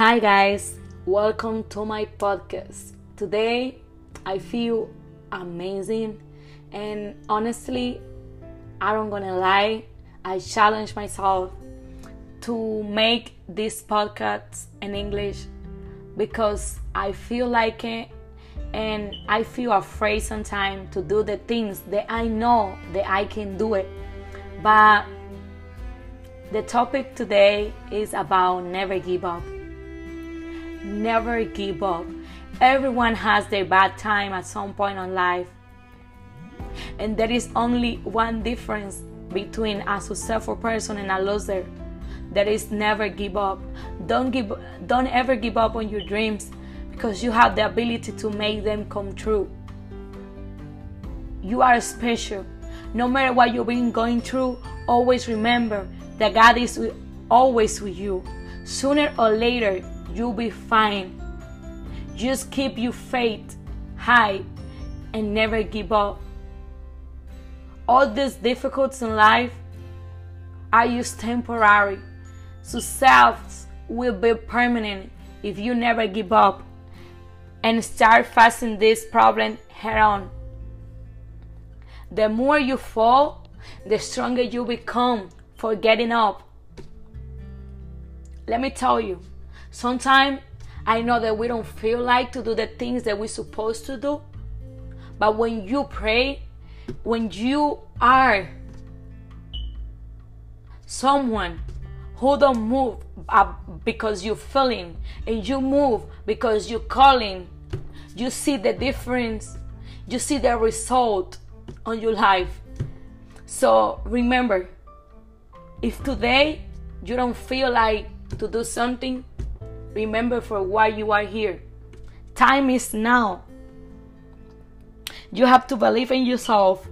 Hi, guys, welcome to my podcast. Today, I feel amazing, and honestly, I don't gonna lie, I challenge myself to make this podcast in English because I feel like it and I feel afraid sometimes to do the things that I know that I can do it. But the topic today is about never give up. Never give up. Everyone has their bad time at some point in life. And there is only one difference between a successful person and a loser. That is never give up. Don't give don't ever give up on your dreams because you have the ability to make them come true. You are special. No matter what you've been going through, always remember that God is always with you. Sooner or later, you'll be fine. Just keep your faith high and never give up. All these difficulties in life are just temporary. Success will be permanent if you never give up and start facing this problem head on. The more you fall, the stronger you become for getting up. Let me tell you, sometimes I know that we don't feel like to do the things that we're supposed to do, but when you pray, when you are someone who don't move because you're feeling and you move because you're calling you see the difference you see the result on your life. So remember if today you don't feel like to do something remember for why you are here. Time is now. You have to believe in yourself.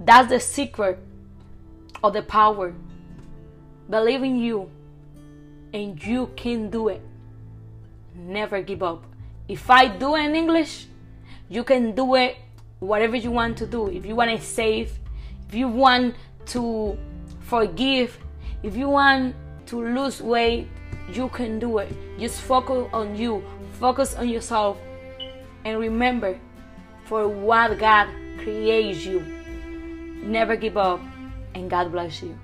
That's the secret of the power. Believe in you and you can do it. Never give up. If i do it in english you can do it whatever you want to do. If you want to save if you want to forgive if you want to lose weight you can do it. Just focus on you. Focus on yourself. And remember for what god creates you never give up. And god bless you